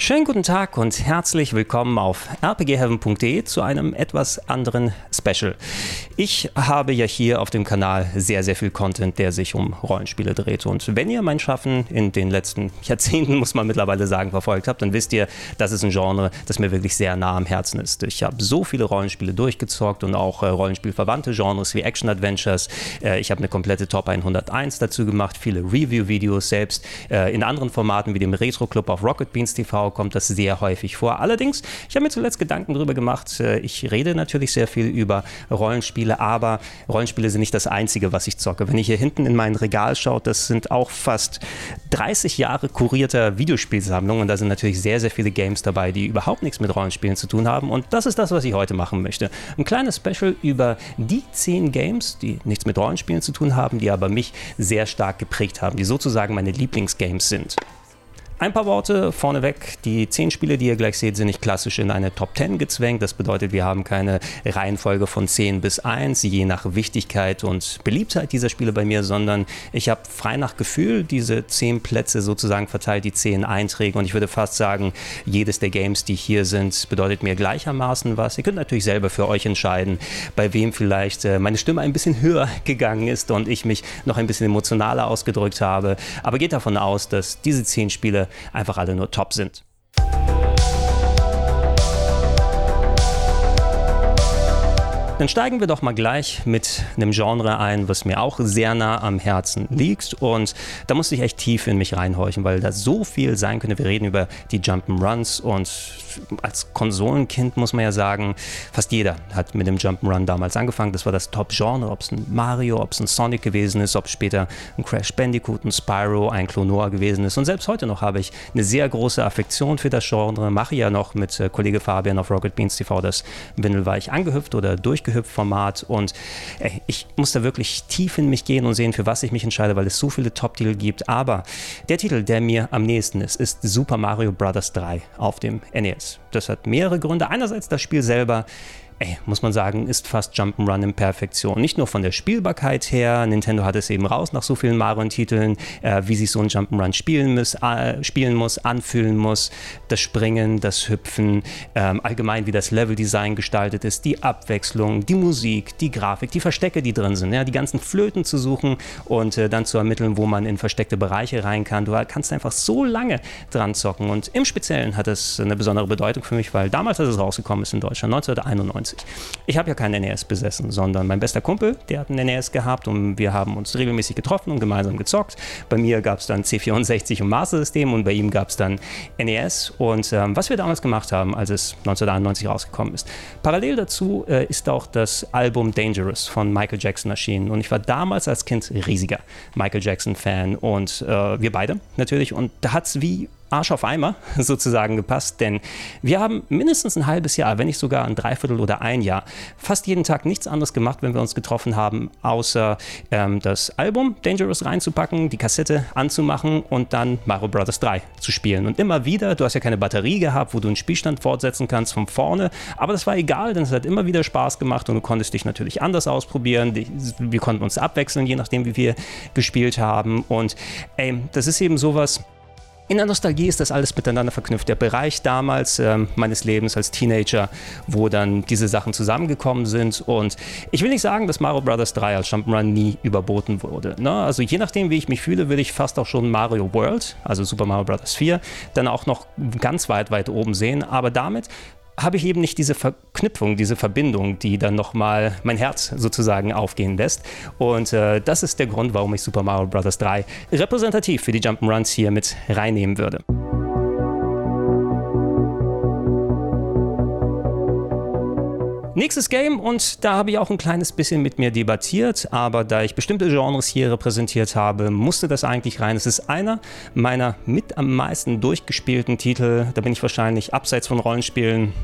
Schönen guten Tag und herzlich willkommen auf rpgheaven.de zu einem etwas anderen Special. Ich habe ja hier auf dem Kanal sehr, sehr viel Content, der sich um Rollenspiele dreht. Und wenn ihr mein Schaffen in den letzten Jahrzehnten, muss man mittlerweile sagen, verfolgt habt, dann wisst ihr, das ist ein Genre, das mir wirklich sehr nah am Herzen ist. Ich habe so viele Rollenspiele durchgezockt und auch äh, Rollenspielverwandte Genres wie Action-Adventures. Äh, ich habe eine komplette Top 101 dazu gemacht, viele Review-Videos selbst. Äh, in anderen Formaten wie dem Retro-Club auf Rocket Beans TV kommt das sehr häufig vor. Allerdings, ich habe mir zuletzt Gedanken darüber gemacht, äh, ich rede natürlich sehr viel über Rollenspiele, aber Rollenspiele sind nicht das Einzige, was ich zocke. Wenn ihr hier hinten in mein Regal schaut, das sind auch fast 30 Jahre kurierter Videospielsammlung und da sind natürlich sehr, sehr viele Games dabei, die überhaupt nichts mit Rollenspielen zu tun haben und das ist das, was ich heute machen möchte. Ein kleines Special über die 10 Games, die nichts mit Rollenspielen zu tun haben, die aber mich sehr stark geprägt haben, die sozusagen meine Lieblingsgames sind. Ein paar Worte vorneweg. Die zehn Spiele, die ihr gleich seht, sind nicht klassisch in eine Top 10 gezwängt. Das bedeutet, wir haben keine Reihenfolge von 10 bis 1, je nach Wichtigkeit und Beliebtheit dieser Spiele bei mir, sondern ich habe frei nach Gefühl diese 10 Plätze sozusagen verteilt, die 10 Einträge. Und ich würde fast sagen, jedes der Games, die hier sind, bedeutet mir gleichermaßen was. Ihr könnt natürlich selber für euch entscheiden, bei wem vielleicht äh, meine Stimme ein bisschen höher gegangen ist und ich mich noch ein bisschen emotionaler ausgedrückt habe. Aber geht davon aus, dass diese 10 Spiele einfach alle nur top sind. Dann steigen wir doch mal gleich mit einem Genre ein, was mir auch sehr nah am Herzen liegt. Und da musste ich echt tief in mich reinhorchen, weil da so viel sein könnte. Wir reden über die Jump'n'Runs und als Konsolenkind muss man ja sagen, fast jeder hat mit dem Jump'n'Run damals angefangen. Das war das Top-Genre, ob es ein Mario, ob es ein Sonic gewesen ist, ob später ein Crash Bandicoot, ein Spyro, ein Clonoa gewesen ist. Und selbst heute noch habe ich eine sehr große Affektion für das Genre. Mache ja noch mit äh, Kollege Fabian auf Rocket Beans TV das Windelweich angehüpft oder durchgehüpft Format. Und ey, ich muss da wirklich tief in mich gehen und sehen, für was ich mich entscheide, weil es so viele Top-Titel gibt. Aber der Titel, der mir am nächsten ist, ist Super Mario Bros. 3 auf dem NES. Das hat mehrere Gründe. Einerseits das Spiel selber ey, muss man sagen, ist fast Jump'n'Run in Perfektion. Nicht nur von der Spielbarkeit her, Nintendo hat es eben raus nach so vielen Mario-Titeln, äh, wie sich so ein Jump'n'Run spielen muss, äh, spielen muss, anfühlen muss, das Springen, das Hüpfen, ähm, allgemein wie das Leveldesign gestaltet ist, die Abwechslung, die Musik, die Grafik, die Verstecke, die drin sind, ja, die ganzen Flöten zu suchen und äh, dann zu ermitteln, wo man in versteckte Bereiche rein kann. Du kannst einfach so lange dran zocken und im Speziellen hat es eine besondere Bedeutung für mich, weil damals, als es rausgekommen ist in Deutschland, 1991, 1990. Ich habe ja keinen NES besessen, sondern mein bester Kumpel, der hat einen NES gehabt und wir haben uns regelmäßig getroffen und gemeinsam gezockt. Bei mir gab es dann C64 und Master System und bei ihm gab es dann NES. Und ähm, was wir damals gemacht haben, als es 1991 rausgekommen ist, parallel dazu äh, ist auch das Album Dangerous von Michael Jackson erschienen. Und ich war damals als Kind riesiger Michael Jackson-Fan und äh, wir beide natürlich. Und da hat es wie Arsch auf Eimer sozusagen gepasst, denn wir haben mindestens ein halbes Jahr, wenn nicht sogar ein Dreiviertel oder ein Jahr, fast jeden Tag nichts anderes gemacht, wenn wir uns getroffen haben, außer ähm, das Album Dangerous reinzupacken, die Kassette anzumachen und dann Mario Bros. 3 zu spielen. Und immer wieder, du hast ja keine Batterie gehabt, wo du einen Spielstand fortsetzen kannst von vorne, aber das war egal, denn es hat immer wieder Spaß gemacht und du konntest dich natürlich anders ausprobieren. Wir konnten uns abwechseln, je nachdem, wie wir gespielt haben. Und ey, das ist eben sowas, in der Nostalgie ist das alles miteinander verknüpft. Der Bereich damals äh, meines Lebens als Teenager, wo dann diese Sachen zusammengekommen sind. Und ich will nicht sagen, dass Mario Bros. 3 als Jump'n'Run nie überboten wurde. Ne? Also je nachdem, wie ich mich fühle, würde ich fast auch schon Mario World, also Super Mario Bros. 4, dann auch noch ganz weit, weit oben sehen. Aber damit habe ich eben nicht diese Verknüpfung, diese Verbindung, die dann nochmal mein Herz sozusagen aufgehen lässt. Und äh, das ist der Grund, warum ich Super Mario Bros. 3 repräsentativ für die Jump'n'Runs hier mit reinnehmen würde. Nächstes Game und da habe ich auch ein kleines bisschen mit mir debattiert, aber da ich bestimmte Genres hier repräsentiert habe, musste das eigentlich rein. Es ist einer meiner mit am meisten durchgespielten Titel. Da bin ich wahrscheinlich abseits von Rollenspielen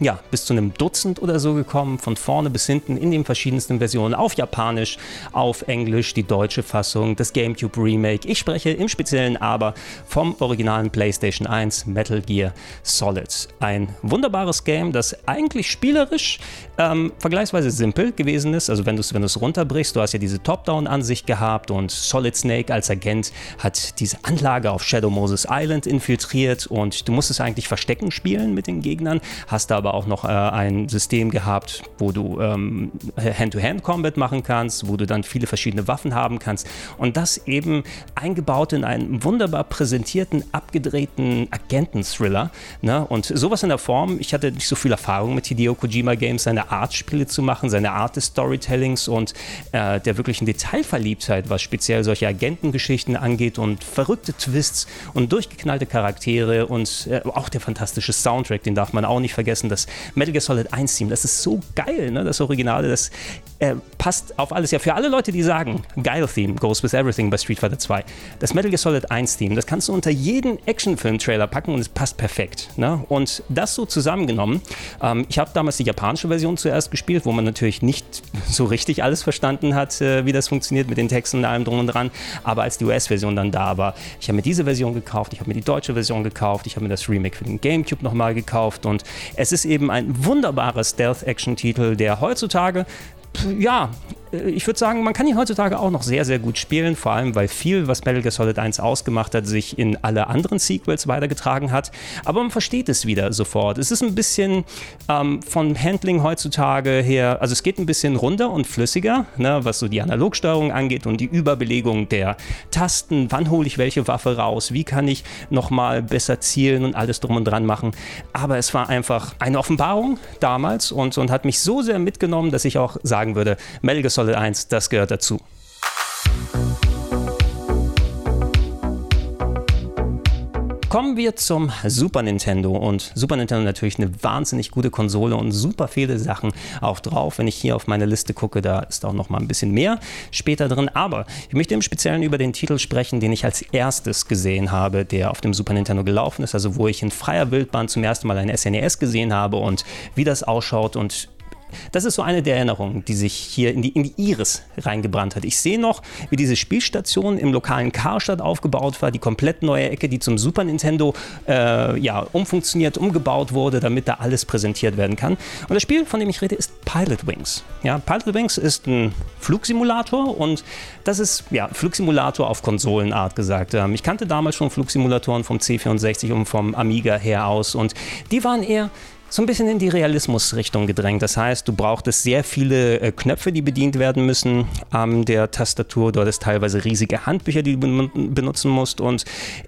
ja, bis zu einem Dutzend oder so gekommen, von vorne bis hinten in den verschiedensten Versionen, auf Japanisch, auf Englisch, die deutsche Fassung, das GameCube Remake. Ich spreche im Speziellen aber vom originalen PlayStation 1 Metal Gear Solid. Ein wunderbares Game, das eigentlich spielerisch ähm, vergleichsweise simpel gewesen ist. Also wenn du es wenn runterbrichst, du hast ja diese Top-Down-Ansicht gehabt und Solid Snake als Agent hat diese Anlage auf Shadow Moses Island infiltriert und du musstest eigentlich Verstecken spielen mit den Gegnern, hast da aber auch noch äh, ein System gehabt, wo du ähm, Hand-to-Hand-Combat machen kannst, wo du dann viele verschiedene Waffen haben kannst und das eben eingebaut in einen wunderbar präsentierten, abgedrehten Agenten-Thriller. Ne? Und sowas in der Form, ich hatte nicht so viel Erfahrung mit Hideo Kojima Games, seine Art Spiele zu machen, seine Art des Storytellings und äh, der wirklichen Detailverliebtheit, was speziell solche Agentengeschichten angeht und verrückte Twists und durchgeknallte Charaktere und äh, auch der fantastische Soundtrack, den darf man auch nicht vergessen das Metal Gear Solid 1 Team, das ist so geil, ne? das Originale, das äh, passt auf alles. Ja, für alle Leute, die sagen, geil Theme, goes with everything bei Street Fighter 2, das Metal Gear Solid 1 Team, das kannst du unter jeden Actionfilm-Trailer packen und es passt perfekt. Ne? Und das so zusammengenommen, ähm, ich habe damals die japanische Version zuerst gespielt, wo man natürlich nicht so richtig alles verstanden hat, äh, wie das funktioniert mit den Texten und allem drum und dran, aber als die US-Version dann da war, ich habe mir diese Version gekauft, ich habe mir die deutsche Version gekauft, ich habe mir das Remake für den Gamecube nochmal gekauft. Und es ist eben ein wunderbarer Stealth-Action-Titel, der heutzutage ja, ich würde sagen, man kann ihn heutzutage auch noch sehr, sehr gut spielen, vor allem weil viel, was Metal Gear Solid 1 ausgemacht hat, sich in alle anderen Sequels weitergetragen hat. Aber man versteht es wieder sofort. Es ist ein bisschen ähm, von Handling heutzutage her, also es geht ein bisschen runder und flüssiger, ne, was so die Analogsteuerung angeht und die Überbelegung der Tasten. Wann hole ich welche Waffe raus? Wie kann ich nochmal besser zielen und alles drum und dran machen? Aber es war einfach eine Offenbarung damals und, und hat mich so sehr mitgenommen, dass ich auch sagen würde, Metal Gear Solid Solid 1, das gehört dazu. Kommen wir zum Super Nintendo und Super Nintendo natürlich eine wahnsinnig gute Konsole und super viele Sachen auch drauf. Wenn ich hier auf meine Liste gucke, da ist auch noch mal ein bisschen mehr später drin. Aber ich möchte im Speziellen über den Titel sprechen, den ich als erstes gesehen habe, der auf dem Super Nintendo gelaufen ist. Also wo ich in freier Wildbahn zum ersten Mal ein SNES e gesehen habe und wie das ausschaut und das ist so eine der Erinnerungen, die sich hier in die, in die Iris reingebrannt hat. Ich sehe noch, wie diese Spielstation im lokalen Karstadt aufgebaut war, die komplett neue Ecke, die zum Super Nintendo äh, ja, umfunktioniert, umgebaut wurde, damit da alles präsentiert werden kann. Und das Spiel, von dem ich rede, ist Pilot Wings. Ja, Pilot Wings ist ein Flugsimulator und das ist ja Flugsimulator auf Konsolenart gesagt. Ähm, ich kannte damals schon Flugsimulatoren vom C64 und vom Amiga her aus und die waren eher so ein bisschen in die Realismusrichtung gedrängt. Das heißt, du brauchtest sehr viele äh, Knöpfe, die bedient werden müssen an der Tastatur. Du hattest teilweise riesige Handbücher, die du benutzen musst. Und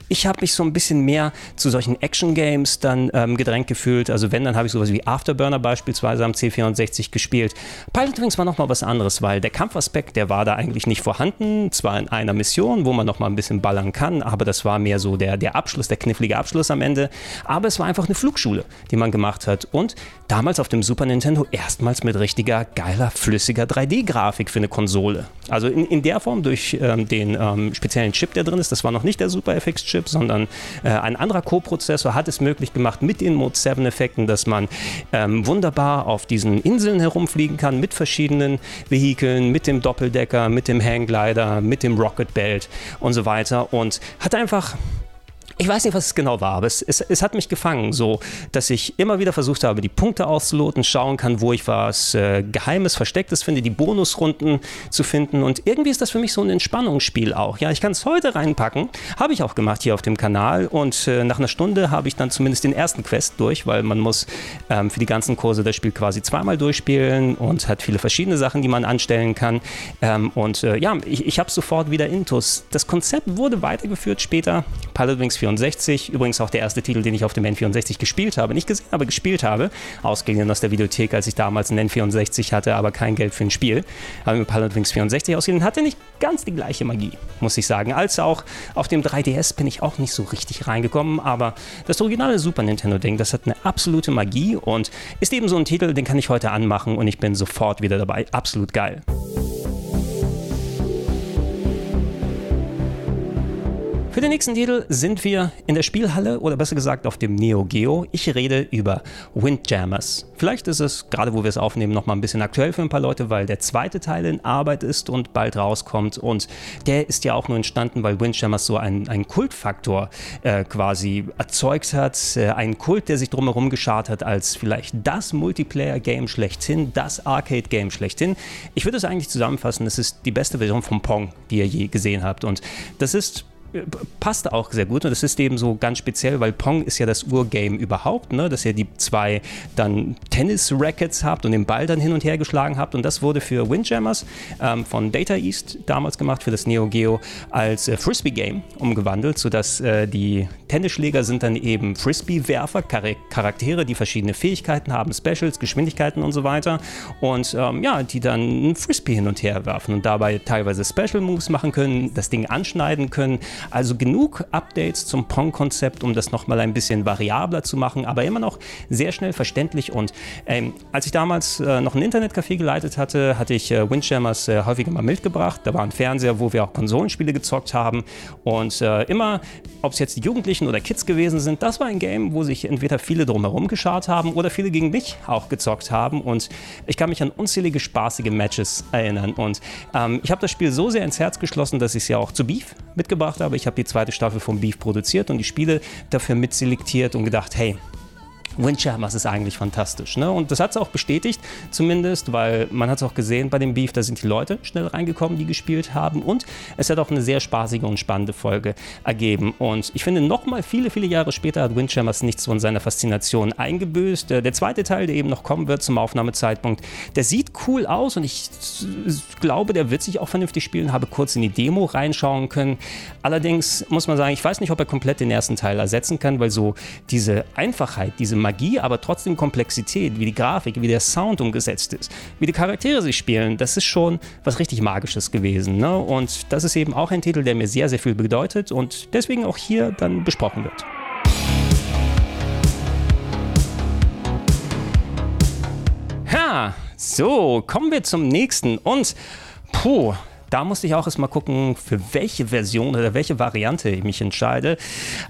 ich habe mich so ein bisschen mehr zu solchen Action-Games dann ähm, gedrängt gefühlt. Also wenn, dann habe ich sowas wie Afterburner beispielsweise am C64 gespielt. Pilot Wings war nochmal was anderes, weil der Kampfaspekt, der war da eigentlich nicht vorhanden. Zwar in einer Mission, wo man nochmal ein bisschen ballern kann, aber das war mehr so der, der Abschluss, der knifflige Abschluss am Ende. Aber es war einfach eine Flugschule, die man gemacht hat hat und damals auf dem Super Nintendo erstmals mit richtiger, geiler, flüssiger 3D-Grafik für eine Konsole. Also in, in der Form durch ähm, den ähm, speziellen Chip, der drin ist, das war noch nicht der Super FX-Chip, sondern äh, ein anderer Co-Prozessor hat es möglich gemacht mit den Mode 7-Effekten, dass man ähm, wunderbar auf diesen Inseln herumfliegen kann mit verschiedenen Vehikeln, mit dem Doppeldecker, mit dem Hangglider, mit dem Rocket Belt und so weiter und hat einfach ich weiß nicht, was es genau war, aber es, es, es, hat mich gefangen, so dass ich immer wieder versucht habe, die Punkte auszuloten, schauen kann, wo ich was äh, Geheimes, Verstecktes finde, die Bonusrunden zu finden. Und irgendwie ist das für mich so ein Entspannungsspiel auch. Ja, ich kann es heute reinpacken, habe ich auch gemacht hier auf dem Kanal. Und äh, nach einer Stunde habe ich dann zumindest den ersten Quest durch, weil man muss ähm, für die ganzen Kurse das Spiel quasi zweimal durchspielen und hat viele verschiedene Sachen, die man anstellen kann. Ähm, und äh, ja, ich, ich habe sofort wieder Intus. Das Konzept wurde weitergeführt später. Pilot Wings 4 N64. Übrigens auch der erste Titel, den ich auf dem N64 gespielt habe. Nicht gesehen, aber gespielt habe. Ausgeliehen aus der Videothek, als ich damals einen N64 hatte, aber kein Geld für ein Spiel. Habe mir Wings 64 ausgeliehen. Hatte nicht ganz die gleiche Magie, muss ich sagen. Als auch auf dem 3DS bin ich auch nicht so richtig reingekommen. Aber das originale Super Nintendo-Ding, das hat eine absolute Magie und ist eben so ein Titel, den kann ich heute anmachen und ich bin sofort wieder dabei. Absolut geil. Für den nächsten Titel sind wir in der Spielhalle oder besser gesagt auf dem Neo Geo. Ich rede über Windjammers. Vielleicht ist es, gerade wo wir es aufnehmen, nochmal ein bisschen aktuell für ein paar Leute, weil der zweite Teil in Arbeit ist und bald rauskommt. Und der ist ja auch nur entstanden, weil Windjammers so einen, einen Kultfaktor äh, quasi erzeugt hat. Äh, ein Kult, der sich drumherum geschart hat als vielleicht das Multiplayer-Game schlechthin, das Arcade-Game schlechthin. Ich würde es eigentlich zusammenfassen, es ist die beste Version von Pong, die ihr je gesehen habt. Und das ist passt auch sehr gut. Und das ist eben so ganz speziell, weil Pong ist ja das Urgame überhaupt, ne? dass ihr die zwei dann Tennis-Rackets habt und den Ball dann hin und her geschlagen habt. Und das wurde für Windjammers ähm, von Data East damals gemacht, für das Neo Geo als äh, Frisbee-Game umgewandelt, sodass äh, die Tennisschläger sind dann eben Frisbee-Werfer, Char Charaktere, die verschiedene Fähigkeiten haben, Specials, Geschwindigkeiten und so weiter. Und ähm, ja, die dann ein Frisbee hin und her werfen und dabei teilweise Special-Moves machen können, das Ding anschneiden können, also genug Updates zum Pong-Konzept, um das nochmal ein bisschen variabler zu machen, aber immer noch sehr schnell verständlich. Und ähm, als ich damals äh, noch ein Internetcafé geleitet hatte, hatte ich äh, Windjammers äh, häufiger mal mitgebracht. Da war ein Fernseher, wo wir auch Konsolenspiele gezockt haben. Und äh, immer, ob es jetzt die Jugendlichen oder Kids gewesen sind, das war ein Game, wo sich entweder viele drumherum geschart haben oder viele gegen mich auch gezockt haben. Und ich kann mich an unzählige spaßige Matches erinnern. Und ähm, ich habe das Spiel so sehr ins Herz geschlossen, dass ich es ja auch zu Beef mitgebracht habe. Ich habe die zweite Staffel von Beef produziert und die Spiele dafür mitselektiert und gedacht, hey, Windjammers ist eigentlich fantastisch. Ne? Und das hat es auch bestätigt, zumindest, weil man hat es auch gesehen bei dem Beef, da sind die Leute schnell reingekommen, die gespielt haben. Und es hat auch eine sehr spaßige und spannende Folge ergeben. Und ich finde, nochmal viele, viele Jahre später hat Windjammers nichts von seiner Faszination eingebüßt. Äh, der zweite Teil, der eben noch kommen wird zum Aufnahmezeitpunkt, der sieht cool aus und ich glaube, der wird sich auch vernünftig spielen. Habe kurz in die Demo reinschauen können. Allerdings muss man sagen, ich weiß nicht, ob er komplett den ersten Teil ersetzen kann, weil so diese Einfachheit, diese Magie, aber trotzdem Komplexität, wie die Grafik, wie der Sound umgesetzt ist, wie die Charaktere sich spielen, das ist schon was richtig Magisches gewesen. Ne? Und das ist eben auch ein Titel, der mir sehr, sehr viel bedeutet und deswegen auch hier dann besprochen wird. Ja, so, kommen wir zum nächsten und puh, da musste ich auch erstmal gucken, für welche Version oder welche Variante ich mich entscheide.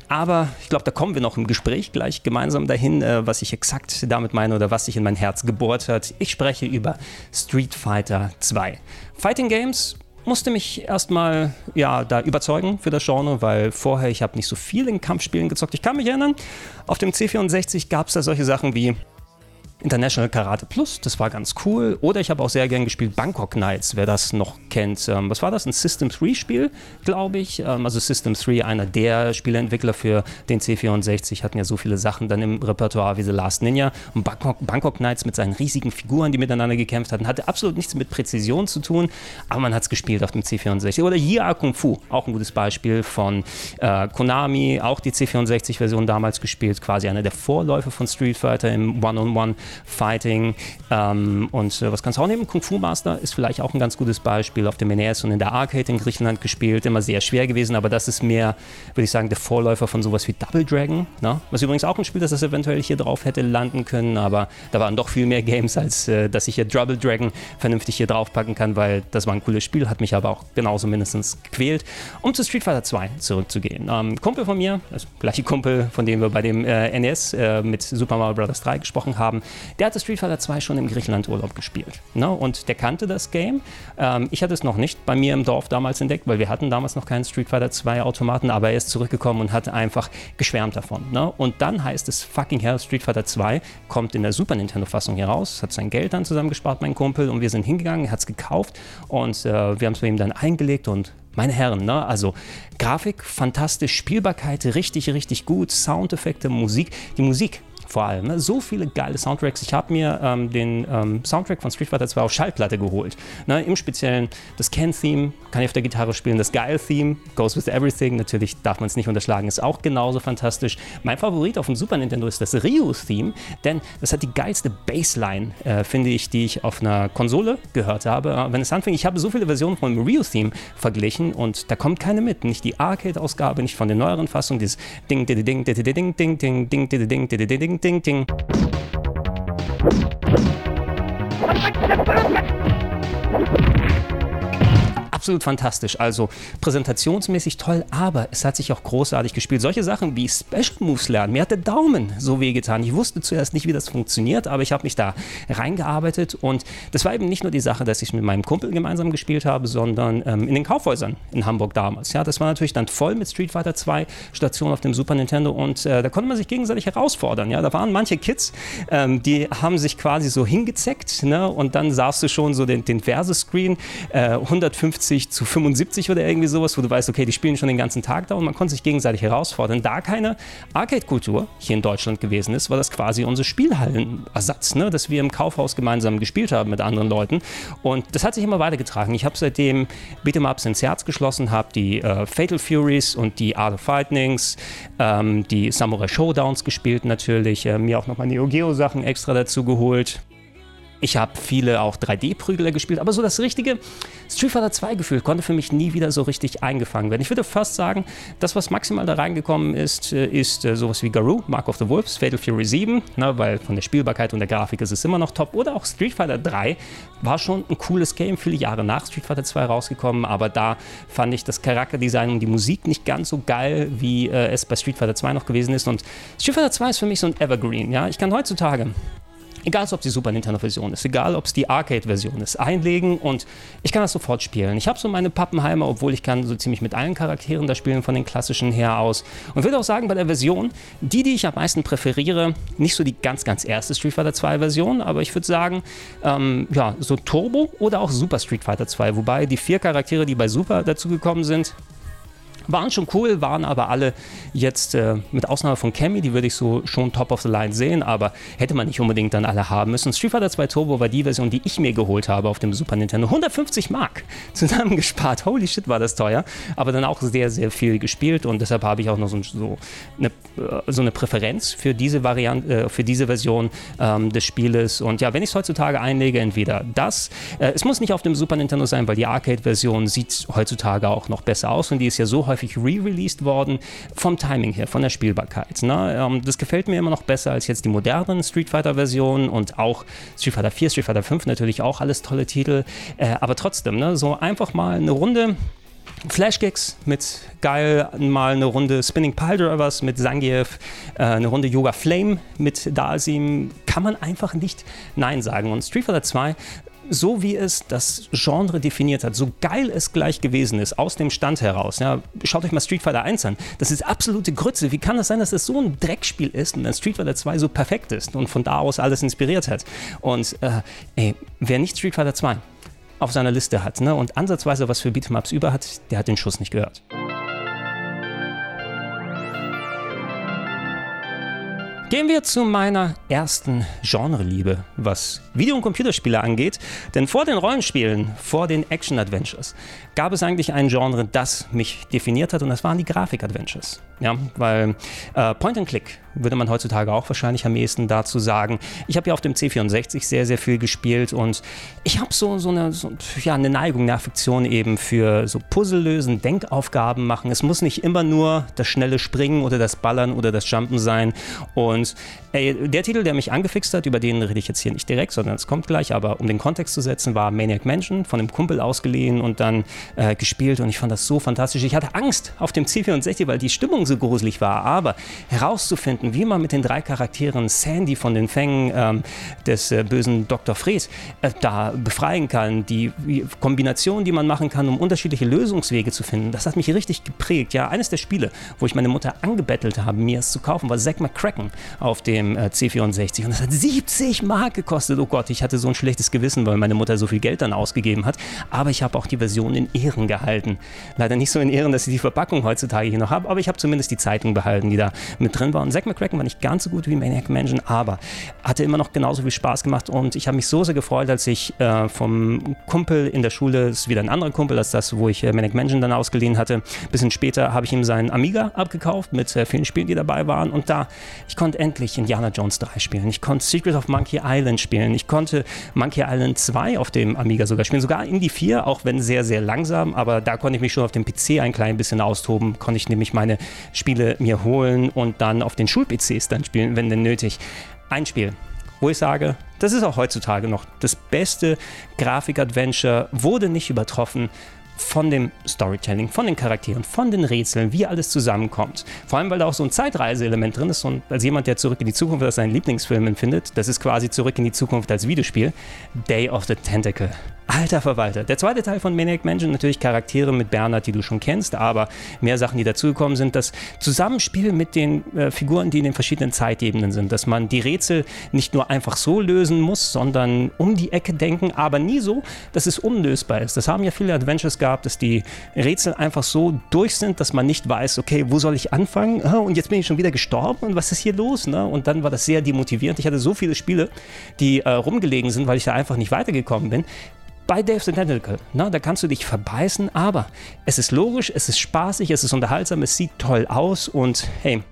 Aber ich glaube, da kommen wir noch im Gespräch gleich gemeinsam dahin, äh, was ich exakt damit meine oder was sich in mein Herz gebohrt hat. Ich spreche über Street Fighter 2. Fighting Games musste mich erstmal ja, da überzeugen für das Genre, weil vorher ich habe nicht so viel in Kampfspielen gezockt. Ich kann mich erinnern, auf dem C64 gab es da solche Sachen wie International Karate Plus, das war ganz cool. Oder ich habe auch sehr gern gespielt Bangkok Knights, wer das noch kennt. Ähm, was war das? Ein System 3 Spiel, glaube ich. Ähm, also System 3, einer der Spieleentwickler für den C64, hatten ja so viele Sachen dann im Repertoire wie The Last Ninja. Und Bangkok, Bangkok Knights mit seinen riesigen Figuren, die miteinander gekämpft hatten, hatte absolut nichts mit Präzision zu tun, aber man hat es gespielt auf dem C64. Oder Yia Kung Fu, auch ein gutes Beispiel von äh, Konami, auch die C64-Version damals gespielt, quasi einer der Vorläufer von Street Fighter im One-on-One. -on -One Fighting. Ähm, und äh, was kannst du auch nehmen? Kung Fu Master ist vielleicht auch ein ganz gutes Beispiel. Auf dem NES und in der Arcade in Griechenland gespielt. Immer sehr schwer gewesen, aber das ist mehr, würde ich sagen, der Vorläufer von sowas wie Double Dragon. Ne? Was übrigens auch ein Spiel, das das eventuell hier drauf hätte landen können, aber da waren doch viel mehr Games, als äh, dass ich hier Double Dragon vernünftig hier draufpacken kann, weil das war ein cooles Spiel, hat mich aber auch genauso mindestens gequält. Um zu Street Fighter 2 zurückzugehen. Ähm, Kumpel von mir, also gleiche Kumpel, von dem wir bei dem äh, NES äh, mit Super Mario Bros. 3 gesprochen haben, der hatte Street Fighter 2 schon im Griechenland-Urlaub gespielt. Ne? Und der kannte das Game. Ähm, ich hatte es noch nicht bei mir im Dorf damals entdeckt, weil wir hatten damals noch keinen Street Fighter 2 Automaten, aber er ist zurückgekommen und hat einfach geschwärmt davon. Ne? Und dann heißt es fucking hell, Street Fighter 2 kommt in der Super Nintendo-Fassung heraus, hat sein Geld dann zusammengespart, mein Kumpel, und wir sind hingegangen, hat es gekauft und äh, wir haben es bei ihm dann eingelegt und meine Herren, ne? also Grafik fantastisch, Spielbarkeit richtig, richtig gut, Soundeffekte, Musik. Die Musik vor allem. Ne? So viele geile Soundtracks. Ich habe mir ähm, den ähm, Soundtrack von Street Fighter 2 auf Schallplatte geholt. Ne? Im Speziellen das Ken-Theme kann ich auf der Gitarre spielen. Das Geil-Theme, Goes With Everything, natürlich darf man es nicht unterschlagen, ist auch genauso fantastisch. Mein Favorit auf dem Super Nintendo ist das Ryu-Theme, denn das hat die geilste Bassline, äh, finde ich, die ich auf einer Konsole gehört habe. Äh, wenn es anfängt, ich habe so viele Versionen von dem Ryu-Theme verglichen und da kommt keine mit. Nicht die Arcade-Ausgabe, nicht von den neueren Fassungen, dieses Ding, Ding, Ding, Ding, Ding, Ding, Ding, Ding, Ding, Ding, Ding, Ding, ting, ting, ting. Absolut fantastisch. Also präsentationsmäßig toll, aber es hat sich auch großartig gespielt. Solche Sachen wie Special Moves lernen. Mir hat der Daumen so wehgetan. Ich wusste zuerst nicht, wie das funktioniert, aber ich habe mich da reingearbeitet und das war eben nicht nur die Sache, dass ich mit meinem Kumpel gemeinsam gespielt habe, sondern ähm, in den Kaufhäusern in Hamburg damals. Ja, das war natürlich dann voll mit Street Fighter 2 Stationen auf dem Super Nintendo und äh, da konnte man sich gegenseitig herausfordern. Ja, da waren manche Kids, ähm, die haben sich quasi so hingezeckt ne? und dann sahst du schon so den, den Versescreen äh, 150 zu 75 oder irgendwie sowas, wo du weißt, okay, die spielen schon den ganzen Tag da und man konnte sich gegenseitig herausfordern. Da keine Arcade-Kultur hier in Deutschland gewesen ist, war das quasi unser Spielhallenersatz, ne? dass wir im Kaufhaus gemeinsam gespielt haben mit anderen Leuten und das hat sich immer weitergetragen. Ich habe seitdem Beat'em-Ups ins Herz geschlossen, habe die äh, Fatal Furies und die Art of Fighting's, ähm, die Samurai Showdowns gespielt natürlich, äh, mir auch nochmal Neo Geo Sachen extra dazu geholt. Ich habe viele auch 3D-Prügler gespielt, aber so das richtige Street Fighter 2 Gefühl konnte für mich nie wieder so richtig eingefangen werden. Ich würde fast sagen, das, was maximal da reingekommen ist, äh, ist äh, sowas wie Garou, Mark of the Wolves, Fatal Fury 7, ne, weil von der Spielbarkeit und der Grafik ist es immer noch top. Oder auch Street Fighter 3 war schon ein cooles Game, viele Jahre nach Street Fighter 2 rausgekommen, aber da fand ich das Charakterdesign und die Musik nicht ganz so geil, wie äh, es bei Street Fighter 2 noch gewesen ist. Und Street Fighter 2 ist für mich so ein Evergreen. Ja? Ich kann heutzutage Egal, ob es die Super Nintendo-Version ist, egal, ob es die Arcade-Version ist, einlegen und ich kann das sofort spielen. Ich habe so meine Pappenheimer, obwohl ich kann so ziemlich mit allen Charakteren da spielen, von den klassischen her aus. Und würde auch sagen, bei der Version, die, die ich am meisten präferiere, nicht so die ganz, ganz erste Street Fighter 2 Version, aber ich würde sagen, ähm, ja, so Turbo oder auch Super Street Fighter 2, wobei die vier Charaktere, die bei Super dazugekommen sind, waren schon cool, waren aber alle jetzt äh, mit Ausnahme von Cammy, die würde ich so schon top of the line sehen, aber hätte man nicht unbedingt dann alle haben müssen. Street Fighter 2 Turbo war die Version, die ich mir geholt habe auf dem Super Nintendo. 150 Mark zusammengespart. Holy shit, war das teuer. Aber dann auch sehr, sehr viel gespielt und deshalb habe ich auch noch so, so, eine, äh, so eine Präferenz für diese Variante, äh, für diese Version ähm, des Spieles. Und ja, wenn ich es heutzutage einlege, entweder das, äh, es muss nicht auf dem Super Nintendo sein, weil die Arcade-Version sieht heutzutage auch noch besser aus und die ist ja so häufig häufig re-released worden, vom Timing her, von der Spielbarkeit. Ne? Ähm, das gefällt mir immer noch besser als jetzt die modernen Street Fighter-Versionen und auch Street Fighter 4, Street Fighter 5 natürlich auch alles tolle Titel. Äh, aber trotzdem, ne? so einfach mal eine Runde. Flashkicks mit geil, mal eine Runde Spinning Pile Drivers mit Zangief, äh, eine Runde Yoga Flame mit Dalsim, kann man einfach nicht Nein sagen. Und Street Fighter 2 so wie es das Genre definiert hat, so geil es gleich gewesen ist, aus dem Stand heraus. Ja, schaut euch mal Street Fighter 1 an. Das ist absolute Grütze. Wie kann das sein, dass das so ein Dreckspiel ist und dann Street Fighter 2 so perfekt ist und von da aus alles inspiriert hat? Und äh, ey, wer nicht Street Fighter 2 auf seiner Liste hat ne, und ansatzweise was für Beat'em-Ups über hat, der hat den Schuss nicht gehört. Gehen wir zu meiner ersten Genreliebe, was Video- und Computerspiele angeht. Denn vor den Rollenspielen, vor den Action-Adventures, gab es eigentlich ein Genre, das mich definiert hat und das waren die Grafik-Adventures. Ja, weil äh, Point and Click würde man heutzutage auch wahrscheinlich am ehesten dazu sagen. Ich habe ja auf dem C64 sehr, sehr viel gespielt und ich habe so, so, eine, so, ja, eine Neigung, eine Affektion eben für so Puzzle lösen, Denkaufgaben machen. Es muss nicht immer nur das schnelle Springen oder das Ballern oder das Jumpen sein. Und ey, der Titel, der mich angefixt hat, über den rede ich jetzt hier nicht direkt, sondern es kommt gleich, aber um den Kontext zu setzen, war Maniac Mansion von einem Kumpel ausgeliehen und dann äh, gespielt und ich fand das so fantastisch. Ich hatte Angst auf dem C64, weil die Stimmung so gruselig war, aber herauszufinden, wie man mit den drei Charakteren Sandy von den Fängen ähm, des äh, bösen Dr. Fred äh, da befreien kann, die Kombination, die man machen kann, um unterschiedliche Lösungswege zu finden, das hat mich richtig geprägt. Ja, eines der Spiele, wo ich meine Mutter angebettelt habe, mir es zu kaufen, war Zack McCracken auf dem äh, C64 und das hat 70 Mark gekostet. Oh Gott, ich hatte so ein schlechtes Gewissen, weil meine Mutter so viel Geld dann ausgegeben hat, aber ich habe auch die Version in Ehren gehalten. Leider nicht so in Ehren, dass ich die Verpackung heutzutage hier noch habe, aber ich habe zumindest die Zeitung behalten, die da mit drin war. Und Zack McCracken war nicht ganz so gut wie Maniac Mansion, aber hatte immer noch genauso viel Spaß gemacht und ich habe mich so sehr gefreut, als ich äh, vom Kumpel in der Schule, das ist wieder ein anderer Kumpel als das, wo ich äh, Maniac Mansion dann ausgeliehen hatte. Ein bisschen später habe ich ihm seinen Amiga abgekauft mit äh, vielen Spielen, die dabei waren und da, ich konnte endlich Indiana Jones 3 spielen. Ich konnte Secret of Monkey Island spielen. Ich konnte Monkey Island 2 auf dem Amiga sogar spielen, sogar Indie 4, auch wenn sehr, sehr langsam, aber da konnte ich mich schon auf dem PC ein klein bisschen austoben, konnte ich nämlich meine Spiele mir holen und dann auf den Schul-PCs dann spielen, wenn denn nötig. Ein Spiel, wo ich sage, das ist auch heutzutage noch das beste Grafik-Adventure, wurde nicht übertroffen von dem Storytelling, von den Charakteren, von den Rätseln, wie alles zusammenkommt. Vor allem, weil da auch so ein Zeitreiseelement drin ist und als jemand, der Zurück in die Zukunft als seinen Lieblingsfilm empfindet, das ist quasi Zurück in die Zukunft als Videospiel, Day of the Tentacle. Alter Verwalter. Der zweite Teil von Maniac Mansion, natürlich Charaktere mit Bernhard, die du schon kennst, aber mehr Sachen, die dazugekommen sind. Das Zusammenspiel mit den äh, Figuren, die in den verschiedenen Zeitebenen sind. Dass man die Rätsel nicht nur einfach so lösen muss, sondern um die Ecke denken, aber nie so, dass es unlösbar ist. Das haben ja viele Adventures gehabt, dass die Rätsel einfach so durch sind, dass man nicht weiß, okay, wo soll ich anfangen? Ah, und jetzt bin ich schon wieder gestorben und was ist hier los? Ne? Und dann war das sehr demotivierend. Ich hatte so viele Spiele, die äh, rumgelegen sind, weil ich da einfach nicht weitergekommen bin bei Dave the Tentacle. Na, da kannst du dich verbeißen, aber es ist logisch, es ist spaßig, es ist unterhaltsam, es sieht toll aus und hey,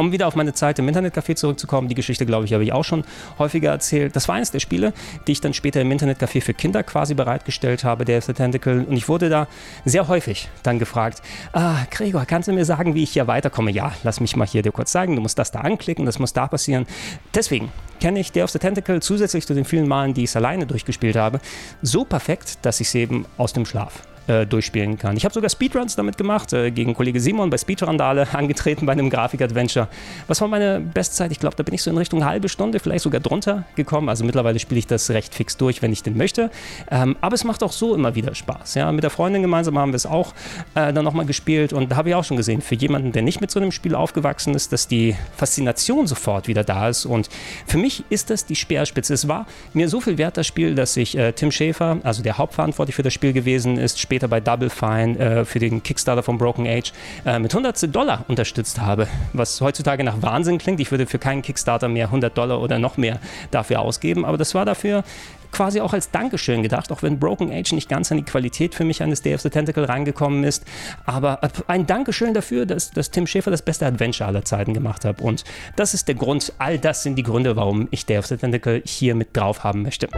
um wieder auf meine Zeit im Internetcafé zurückzukommen, die Geschichte, glaube ich, habe ich auch schon häufiger erzählt. Das war eines der Spiele, die ich dann später im Internetcafé für Kinder quasi bereitgestellt habe, der the Tentacle. Und ich wurde da sehr häufig dann gefragt, ah, Gregor, kannst du mir sagen, wie ich hier weiterkomme? Ja, lass mich mal hier dir kurz zeigen. Du musst das da anklicken, das muss da passieren. Deswegen kenne ich Day of the Tentacle zusätzlich zu den vielen Malen, die ich es alleine durchgespielt habe, so perfekt, dass ich es eben aus dem Schlaf äh, durchspielen kann. Ich habe sogar Speedruns damit gemacht, äh, gegen Kollege Simon bei Speedrandale angetreten bei einem Grafik-Adventure. Was war meine Bestzeit? Ich glaube, da bin ich so in Richtung halbe Stunde, vielleicht sogar drunter gekommen. Also mittlerweile spiele ich das recht fix durch, wenn ich den möchte. Ähm, aber es macht auch so immer wieder Spaß. Ja? Mit der Freundin gemeinsam haben wir es auch äh, dann nochmal gespielt und da habe ich auch schon gesehen, für jemanden, der nicht mit so einem Spiel aufgewachsen ist, dass die Faszination sofort wieder da ist. Und für mich ist das die Speerspitze. Es war mir so viel wert, das Spiel, dass ich äh, Tim Schäfer, also der hauptverantwortlich für das Spiel gewesen ist, später später bei Double Fine äh, für den Kickstarter von Broken Age äh, mit 100 Dollar unterstützt habe, was heutzutage nach Wahnsinn klingt. Ich würde für keinen Kickstarter mehr 100 Dollar oder noch mehr dafür ausgeben, aber das war dafür quasi auch als Dankeschön gedacht, auch wenn Broken Age nicht ganz an die Qualität für mich eines Day of the Tentacle reingekommen ist. Aber ein Dankeschön dafür, dass, dass Tim Schäfer das beste Adventure aller Zeiten gemacht hat. Und das ist der Grund, all das sind die Gründe, warum ich Day of the Tentacle hier mit drauf haben möchte.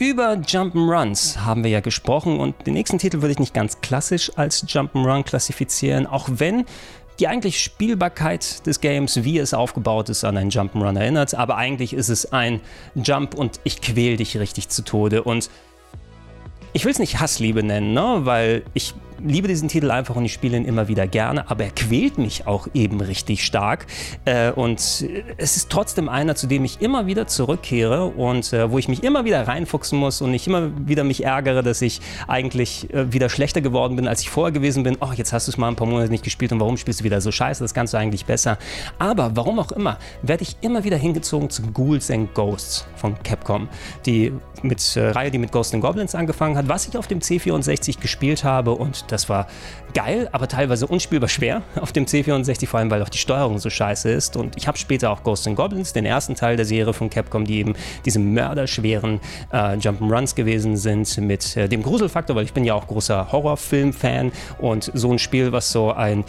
Über Jump'n'Runs haben wir ja gesprochen und den nächsten Titel würde ich nicht ganz klassisch als Jump'n'Run klassifizieren, auch wenn die eigentlich Spielbarkeit des Games, wie es aufgebaut ist, an einen Jump'n'Run erinnert, aber eigentlich ist es ein Jump und ich quäl dich richtig zu Tode und ich will es nicht Hassliebe nennen, ne? weil ich liebe diesen Titel einfach und ich spiele ihn immer wieder gerne, aber er quält mich auch eben richtig stark. Äh, und es ist trotzdem einer, zu dem ich immer wieder zurückkehre und äh, wo ich mich immer wieder reinfuchsen muss und ich immer wieder mich ärgere, dass ich eigentlich äh, wieder schlechter geworden bin, als ich vorher gewesen bin. Oh, jetzt hast du es mal ein paar Monate nicht gespielt und warum spielst du wieder so scheiße? Das kannst du eigentlich besser. Aber warum auch immer, werde ich immer wieder hingezogen zu Ghouls and Ghosts von Capcom, die mit äh, Reihe, die mit Ghosts and Goblins angefangen hat, was ich auf dem C64 gespielt habe und das war geil, aber teilweise unspielbar schwer auf dem C64, vor allem weil auch die Steuerung so scheiße ist. Und ich habe später auch Ghosts and Goblins, den ersten Teil der Serie von Capcom, die eben diese mörderschweren äh, Jump'n'Runs gewesen sind mit äh, dem Gruselfaktor, weil ich bin ja auch großer Horrorfilm-Fan und so ein Spiel, was so ein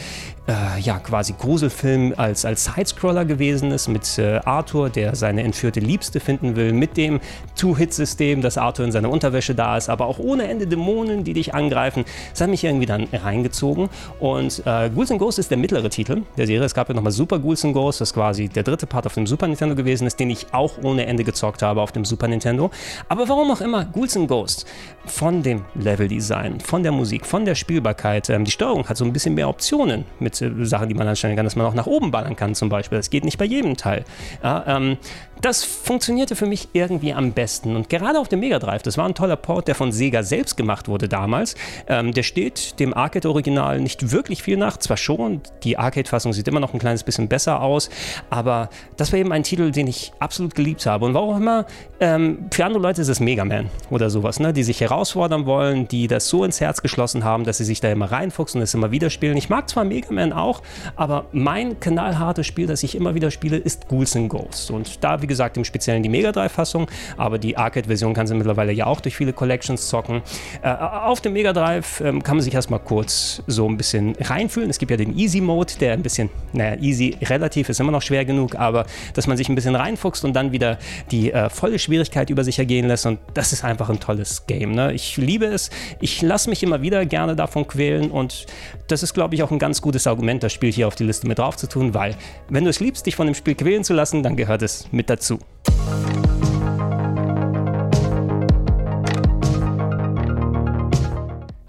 äh, ja, quasi Gruselfilm als, als Sidescroller gewesen ist mit äh, Arthur, der seine entführte Liebste finden will, mit dem Two-Hit-System, dass Arthur in seiner Unterwäsche da ist, aber auch ohne Ende Dämonen, die dich angreifen. Das hat mich irgendwie dann reingezogen. Und äh, Ghouls Ghosts ist der mittlere Titel der Serie. Es gab ja nochmal Super Ghouls Ghosts, das quasi der dritte Part auf dem Super Nintendo gewesen ist, den ich auch ohne Ende gezockt habe auf dem Super Nintendo. Aber warum auch immer, Ghouls Ghosts von dem Leveldesign, von der Musik, von der Spielbarkeit, ähm, die Steuerung hat so ein bisschen mehr Optionen mit äh, Sachen, die man anstellen kann, dass man auch nach oben ballern kann zum Beispiel. Das geht nicht bei jedem Teil. Ja, ähm, das funktionierte für mich irgendwie am besten. Und gerade auf dem Mega Drive, das war ein toller Port, der von Sega selbst gemacht wurde damals. Ähm, der steht dem Arcade-Original nicht wirklich viel nach. Zwar schon, die Arcade-Fassung sieht immer noch ein kleines bisschen besser aus, aber das war eben ein Titel, den ich absolut geliebt habe. Und warum auch immer, ähm, für andere Leute ist es Mega Man oder sowas, ne? die sich herausfordern wollen, die das so ins Herz geschlossen haben, dass sie sich da immer reinfuchsen und es immer wieder spielen. Ich mag zwar Mega Man auch, aber mein kanalhartes Spiel, das ich immer wieder spiele, ist Ghouls and Ghosts. Und da, wie gesagt, im Speziellen die Mega Drive-Fassung, aber die Arcade-Version kann sie mittlerweile ja auch durch viele Collections zocken. Äh, auf dem Mega Drive ähm, kann man sich erstmal kurz so ein bisschen reinfühlen. Es gibt ja den Easy Mode, der ein bisschen, naja, easy relativ ist immer noch schwer genug, aber dass man sich ein bisschen reinfuchst und dann wieder die äh, volle Schwierigkeit über sich ergehen lässt und das ist einfach ein tolles Game. Ne? Ich liebe es. Ich lasse mich immer wieder gerne davon quälen und das ist, glaube ich, auch ein ganz gutes Argument, das Spiel hier auf die Liste mit drauf zu tun, weil wenn du es liebst, dich von dem Spiel quälen zu lassen, dann gehört es mit dazu dazu.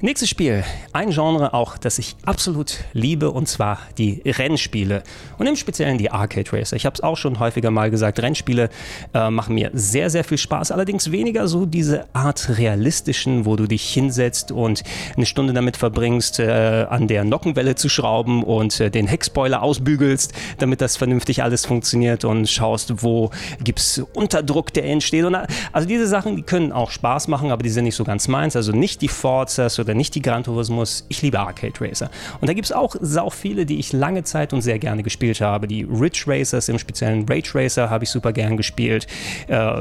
Nächstes Spiel, ein Genre auch, das ich absolut liebe, und zwar die Rennspiele und im Speziellen die Arcade Racer. Ich habe es auch schon häufiger mal gesagt, Rennspiele äh, machen mir sehr, sehr viel Spaß, allerdings weniger so diese Art realistischen, wo du dich hinsetzt und eine Stunde damit verbringst, äh, an der Nockenwelle zu schrauben und äh, den Heckspoiler ausbügelst, damit das vernünftig alles funktioniert und schaust, wo gibt es Unterdruck, der entsteht. Und, also diese Sachen, die können auch Spaß machen, aber die sind nicht so ganz meins. Also nicht die Forzas oder nicht die Gran Turismos. Ich liebe Arcade Racer. Und da gibt es auch sau viele, die ich lange Zeit und sehr gerne gespielt habe. Die Ridge Racers, im speziellen Rage Racer habe ich super gern gespielt. Äh,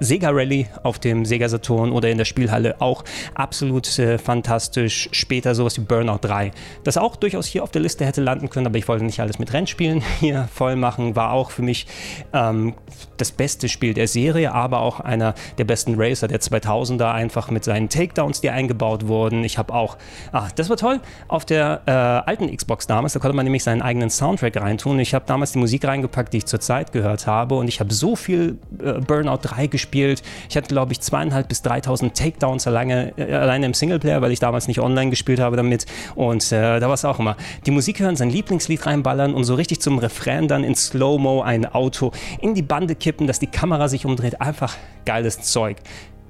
Sega Rally auf dem Sega Saturn oder in der Spielhalle auch absolut äh, fantastisch. Später sowas wie Burnout 3, das auch durchaus hier auf der Liste hätte landen können, aber ich wollte nicht alles mit Rennspielen hier voll machen. War auch für mich ähm, das beste Spiel der Serie, aber auch einer der besten Racer der 2000er, einfach mit seinen Takedowns, die eingebaut wurden. Ich habe auch, ach, das war toll, auf der äh, alten Xbox damals, da konnte man nämlich seinen eigenen Soundtrack reintun. Ich habe damals die Musik reingepackt, die ich zurzeit gehört habe und ich habe so viel äh, Burnout 3 gespielt. Ich hatte, glaube ich, zweieinhalb bis 3000 Takedowns alleine, äh, alleine im Singleplayer, weil ich damals nicht online gespielt habe damit und äh, da war es auch immer. Die Musik hören, sein Lieblingslied reinballern und so richtig zum Refrain dann in Slow-Mo ein Auto in die Bande kippen, dass die Kamera sich umdreht. Einfach geiles Zeug.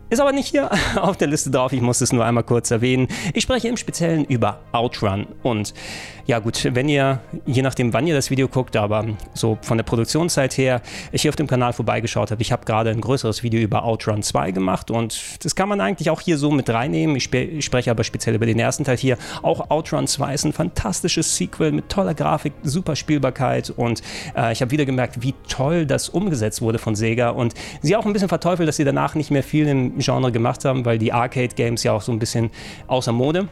Ist aber nicht hier auf der Liste drauf, ich muss es nur einmal kurz erwähnen. Ich spreche im Speziellen über Outrun. Und ja gut, wenn ihr, je nachdem wann ihr das Video guckt, aber so von der Produktionszeit her, ich hier auf dem Kanal vorbeigeschaut habe, ich habe gerade ein größeres Video über Outrun 2 gemacht und das kann man eigentlich auch hier so mit reinnehmen. Ich, spe ich spreche aber speziell über den ersten Teil hier. Auch Outrun 2 ist ein fantastisches Sequel mit toller Grafik, super Spielbarkeit und äh, ich habe wieder gemerkt, wie toll das umgesetzt wurde von Sega und sie auch ein bisschen verteufelt, dass sie danach nicht mehr viel im Genre gemacht haben, weil die Arcade-Games ja auch so ein bisschen außer Mode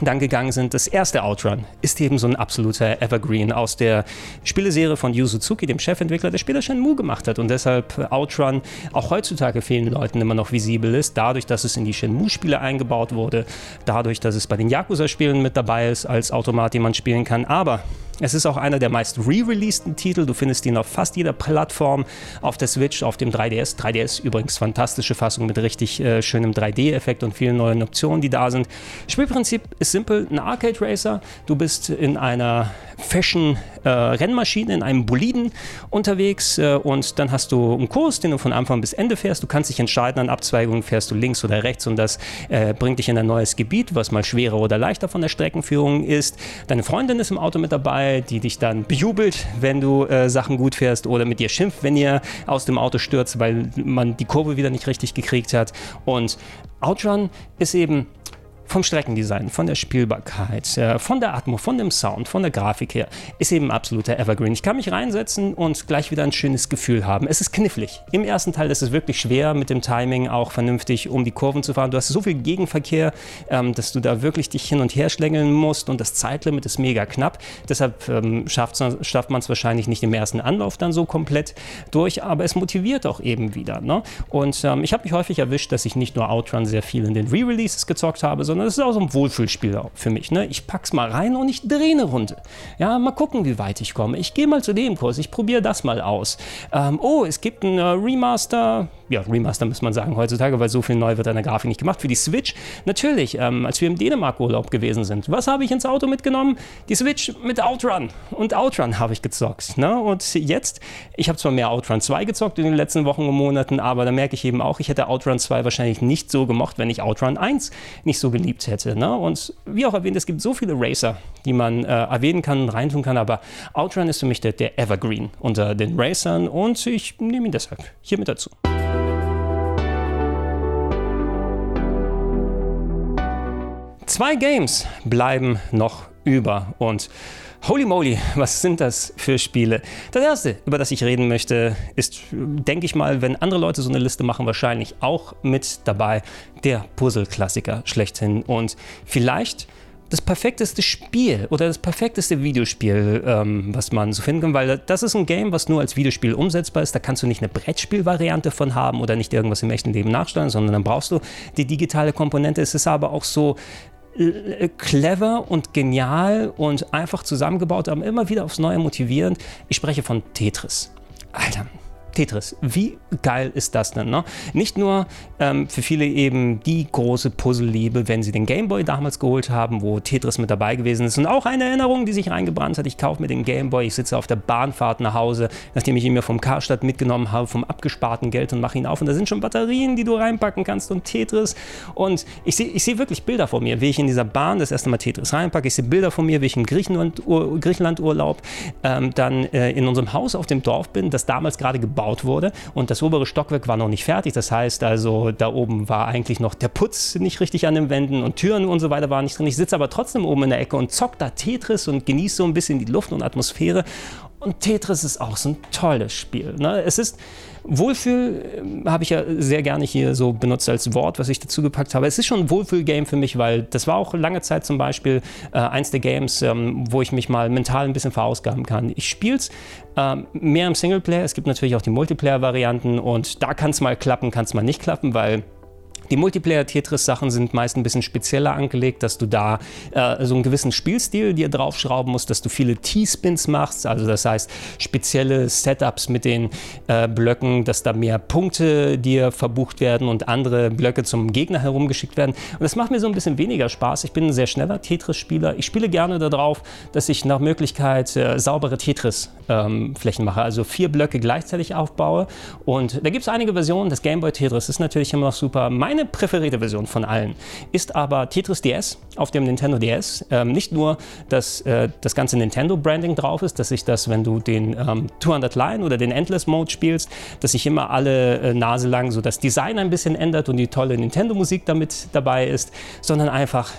dann gegangen sind. Das erste Outrun ist eben so ein absoluter Evergreen aus der Spieleserie von Yu Suzuki, dem Chefentwickler, der später Shenmue gemacht hat und deshalb Outrun auch heutzutage vielen Leuten immer noch visibel ist, dadurch, dass es in die Shenmue-Spiele eingebaut wurde, dadurch, dass es bei den Yakuza-Spielen mit dabei ist als Automat, den man spielen kann, aber es ist auch einer der meist re-releaseden Titel. Du findest ihn auf fast jeder Plattform, auf der Switch, auf dem 3DS. 3DS übrigens fantastische Fassung mit richtig äh, schönem 3D-Effekt und vielen neuen Optionen, die da sind. Spielprinzip ist simpel, ein Arcade Racer. Du bist in einer Fashion-Rennmaschine, äh, in einem Boliden unterwegs äh, und dann hast du einen Kurs, den du von Anfang bis Ende fährst. Du kannst dich entscheiden, an Abzweigungen fährst du links oder rechts und das äh, bringt dich in ein neues Gebiet, was mal schwerer oder leichter von der Streckenführung ist. Deine Freundin ist im Auto mit dabei die dich dann bejubelt, wenn du äh, Sachen gut fährst oder mit dir schimpft, wenn ihr aus dem Auto stürzt, weil man die Kurve wieder nicht richtig gekriegt hat. Und Outrun ist eben vom Streckendesign, von der Spielbarkeit, äh, von der Atmo, von dem Sound, von der Grafik her, ist eben absoluter Evergreen. Ich kann mich reinsetzen und gleich wieder ein schönes Gefühl haben. Es ist knifflig. Im ersten Teil ist es wirklich schwer, mit dem Timing auch vernünftig um die Kurven zu fahren. Du hast so viel Gegenverkehr, ähm, dass du da wirklich dich hin und her schlängeln musst und das Zeitlimit ist mega knapp. Deshalb ähm, schafft man es wahrscheinlich nicht im ersten Anlauf dann so komplett durch, aber es motiviert auch eben wieder. Ne? Und ähm, ich habe mich häufig erwischt, dass ich nicht nur Outrun sehr viel in den Re-Releases gezockt habe, sondern sondern es ist auch so ein Wohlfühlspiel für mich. Ne? Ich pack's mal rein und ich drehe eine Runde. Ja, mal gucken, wie weit ich komme. Ich gehe mal zu dem Kurs, ich probiere das mal aus. Ähm, oh, es gibt ein äh, Remaster, ja, Remaster muss man sagen heutzutage, weil so viel neu wird an der Grafik nicht gemacht. Für die Switch, natürlich, ähm, als wir im Dänemark-Urlaub gewesen sind, was habe ich ins Auto mitgenommen? Die Switch mit Outrun. Und Outrun habe ich gezockt. Ne? Und jetzt, ich habe zwar mehr Outrun 2 gezockt in den letzten Wochen und Monaten, aber da merke ich eben auch, ich hätte Outrun 2 wahrscheinlich nicht so gemocht, wenn ich Outrun 1 nicht so geliebt hätte. Ne? Und wie auch erwähnt, es gibt so viele Racer, die man äh, erwähnen kann und reintun kann, aber Outrun ist für mich der, der Evergreen unter den Racern und ich nehme ihn deshalb hier mit dazu. Zwei Games bleiben noch über und Holy moly, was sind das für Spiele? Das erste, über das ich reden möchte, ist, denke ich mal, wenn andere Leute so eine Liste machen, wahrscheinlich auch mit dabei der Puzzle-Klassiker schlechthin. Und vielleicht das perfekteste Spiel oder das perfekteste Videospiel, ähm, was man so finden kann, weil das ist ein Game, was nur als Videospiel umsetzbar ist. Da kannst du nicht eine Brettspielvariante von haben oder nicht irgendwas im echten Leben nachstellen, sondern dann brauchst du die digitale Komponente. Es ist aber auch so clever und genial und einfach zusammengebaut, aber immer wieder aufs Neue motivierend. Ich spreche von Tetris. Alter, Tetris, wie geil ist das denn? Ne? Nicht nur ähm, für viele eben die große Puzzle-Liebe, wenn sie den Gameboy damals geholt haben, wo Tetris mit dabei gewesen ist und auch eine Erinnerung, die sich reingebrannt hat. Ich kaufe mir den Gameboy, ich sitze auf der Bahnfahrt nach Hause, nachdem ich ihn mir vom Karstadt mitgenommen habe, vom abgesparten Geld und mache ihn auf und da sind schon Batterien, die du reinpacken kannst und Tetris und ich sehe ich seh wirklich Bilder vor mir, wie ich in dieser Bahn das erste Mal Tetris reinpacke. Ich sehe Bilder von mir, wie ich im Griechenland, Griechenlandurlaub ähm, dann äh, in unserem Haus auf dem Dorf bin, das damals gerade gebaut gebaut wurde. Und das obere Stockwerk war noch nicht fertig. Das heißt also, da oben war eigentlich noch der Putz nicht richtig an den Wänden und Türen und so weiter waren nicht drin. Ich sitze aber trotzdem oben in der Ecke und zock da Tetris und genieße so ein bisschen die Luft und Atmosphäre. Und Tetris ist auch so ein tolles Spiel. Ne? Es ist Wohlfühl, äh, habe ich ja sehr gerne hier so benutzt als Wort, was ich dazu gepackt habe. Es ist schon ein Wohlfühl-Game für mich, weil das war auch lange Zeit zum Beispiel äh, eins der Games, ähm, wo ich mich mal mental ein bisschen verausgaben kann. Ich spiele es ähm, mehr im Singleplayer. Es gibt natürlich auch die Multiplayer-Varianten und da kann es mal klappen, kann es mal nicht klappen, weil die Multiplayer-Tetris-Sachen sind meist ein bisschen spezieller angelegt, dass du da äh, so einen gewissen Spielstil dir draufschrauben musst, dass du viele T-Spins machst, also das heißt spezielle Setups mit den äh, Blöcken, dass da mehr Punkte dir verbucht werden und andere Blöcke zum Gegner herumgeschickt werden. Und das macht mir so ein bisschen weniger Spaß. Ich bin ein sehr schneller Tetris-Spieler. Ich spiele gerne darauf, dass ich nach Möglichkeit äh, saubere Tetris-Flächen ähm, mache, also vier Blöcke gleichzeitig aufbaue. Und da gibt es einige Versionen. Das Gameboy Tetris ist natürlich immer noch super. Meine meine präferierte Version von allen ist aber Tetris DS auf dem Nintendo DS. Ähm, nicht nur, dass äh, das ganze Nintendo-Branding drauf ist, dass sich das, wenn du den ähm, 200 Line oder den Endless Mode spielst, dass sich immer alle äh, Nase lang so das Design ein bisschen ändert und die tolle Nintendo-Musik damit dabei ist, sondern einfach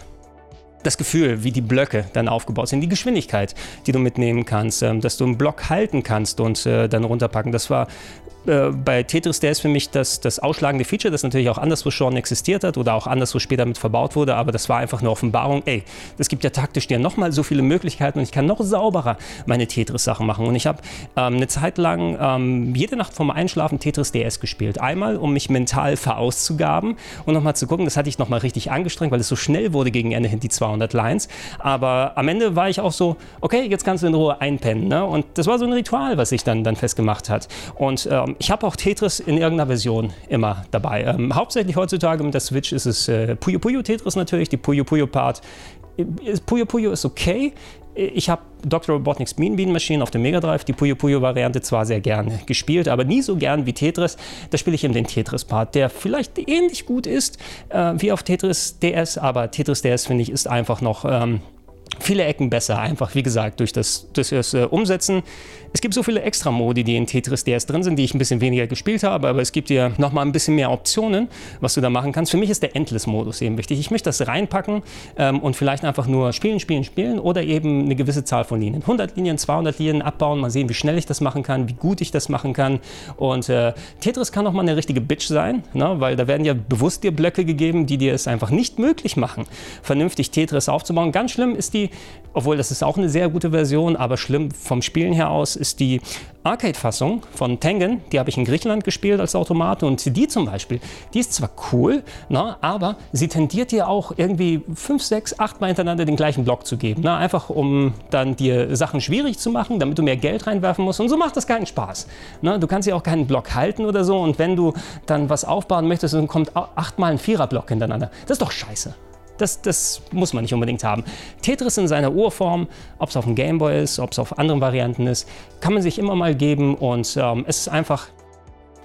das Gefühl, wie die Blöcke dann aufgebaut sind, die Geschwindigkeit, die du mitnehmen kannst, ähm, dass du einen Block halten kannst und äh, dann runterpacken. Das war äh, bei Tetris DS für mich das, das ausschlagende Feature, das natürlich auch anderswo schon existiert hat oder auch anderswo später mit verbaut wurde, aber das war einfach eine Offenbarung, ey, das gibt ja taktisch dir nochmal so viele Möglichkeiten und ich kann noch sauberer meine Tetris-Sachen machen. Und ich habe ähm, eine Zeit lang ähm, jede Nacht vorm Einschlafen Tetris DS gespielt. Einmal, um mich mental verauszugaben und nochmal zu gucken, das hatte ich nochmal richtig angestrengt, weil es so schnell wurde gegen Ende hin, die 200 Lines. Aber am Ende war ich auch so, okay, jetzt kannst du in Ruhe einpennen. Ne? Und das war so ein Ritual, was sich dann, dann festgemacht hat. Und ähm, ich habe auch Tetris in irgendeiner Version immer dabei. Ähm, hauptsächlich heutzutage mit der Switch ist es äh, Puyo Puyo Tetris natürlich, die Puyo Puyo Part. Äh, Puyo Puyo ist okay. Ich habe Dr. Robotnik's Mean Bean Machine auf dem Mega Drive, die Puyo Puyo Variante zwar sehr gern gespielt, aber nie so gern wie Tetris. Da spiele ich eben den Tetris-Part, der vielleicht ähnlich gut ist äh, wie auf Tetris DS, aber Tetris DS finde ich ist einfach noch ähm, viele Ecken besser, einfach wie gesagt, durch das, durch das äh, Umsetzen. Es gibt so viele Extra-Modi, die in Tetris DS drin sind, die ich ein bisschen weniger gespielt habe, aber es gibt dir nochmal ein bisschen mehr Optionen, was du da machen kannst. Für mich ist der Endless-Modus eben wichtig. Ich möchte das reinpacken ähm, und vielleicht einfach nur spielen, spielen, spielen oder eben eine gewisse Zahl von Linien. 100 Linien, 200 Linien abbauen, mal sehen, wie schnell ich das machen kann, wie gut ich das machen kann. Und äh, Tetris kann auch mal eine richtige Bitch sein, ne? weil da werden ja bewusst dir Blöcke gegeben, die dir es einfach nicht möglich machen, vernünftig Tetris aufzubauen. Ganz schlimm ist die obwohl das ist auch eine sehr gute Version, aber schlimm vom Spielen her aus ist die Arcade-Fassung von Tengen, die habe ich in Griechenland gespielt als Automat und die zum Beispiel, die ist zwar cool, na, aber sie tendiert dir auch irgendwie fünf, sechs, acht Mal hintereinander den gleichen Block zu geben. Na, einfach um dann dir Sachen schwierig zu machen, damit du mehr Geld reinwerfen musst und so macht das keinen Spaß. Na, du kannst ja auch keinen Block halten oder so und wenn du dann was aufbauen möchtest, dann kommt achtmal ein Viererblock hintereinander. Das ist doch scheiße. Das, das muss man nicht unbedingt haben. Tetris in seiner Urform, ob es auf dem Gameboy ist, ob es auf anderen Varianten ist, kann man sich immer mal geben und ähm, es ist einfach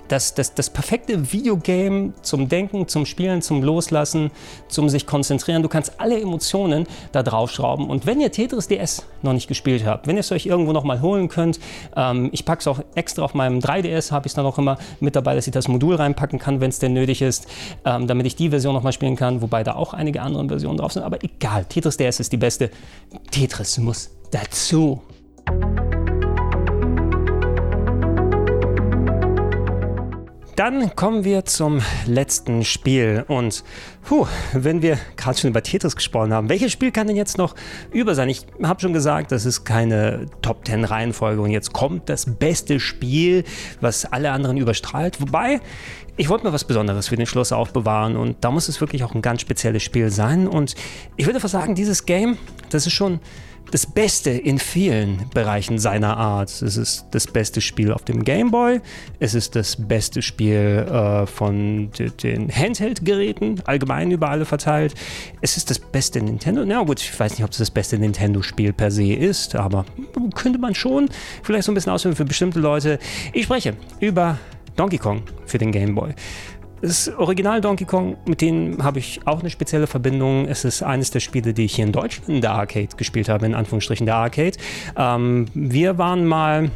das, das, das perfekte Videogame zum Denken, zum Spielen, zum Loslassen, zum sich konzentrieren. Du kannst alle Emotionen da draufschrauben. Und wenn ihr Tetris DS noch nicht gespielt habt, wenn ihr es euch irgendwo noch mal holen könnt, ähm, ich packe es auch extra auf meinem 3DS, habe ich es dann auch immer mit dabei, dass ich das Modul reinpacken kann, wenn es denn nötig ist, ähm, damit ich die Version noch mal spielen kann, wobei da auch einige andere Versionen drauf sind. Aber egal, Tetris DS ist die beste. Tetris muss dazu. Dann kommen wir zum letzten Spiel. Und puh, wenn wir gerade schon über Tetris gesprochen haben, welches Spiel kann denn jetzt noch über sein? Ich habe schon gesagt, das ist keine Top 10 Reihenfolge und jetzt kommt das beste Spiel, was alle anderen überstrahlt. Wobei, ich wollte mir was Besonderes für den Schluss aufbewahren und da muss es wirklich auch ein ganz spezielles Spiel sein. Und ich würde fast sagen, dieses Game, das ist schon das Beste in vielen Bereichen seiner Art. Es ist das beste Spiel auf dem Game Boy, es ist das beste Spiel äh, von den Handheld-Geräten, allgemein über alle verteilt. Es ist das beste Nintendo. Na gut, ich weiß nicht, ob es das beste Nintendo-Spiel per se ist, aber könnte man schon vielleicht so ein bisschen ausführen für bestimmte Leute. Ich spreche über Donkey Kong für den Game Boy. Das Original Donkey Kong, mit denen habe ich auch eine spezielle Verbindung. Es ist eines der Spiele, die ich hier in Deutschland in der Arcade gespielt habe, in Anführungsstrichen der Arcade. Ähm, wir waren mal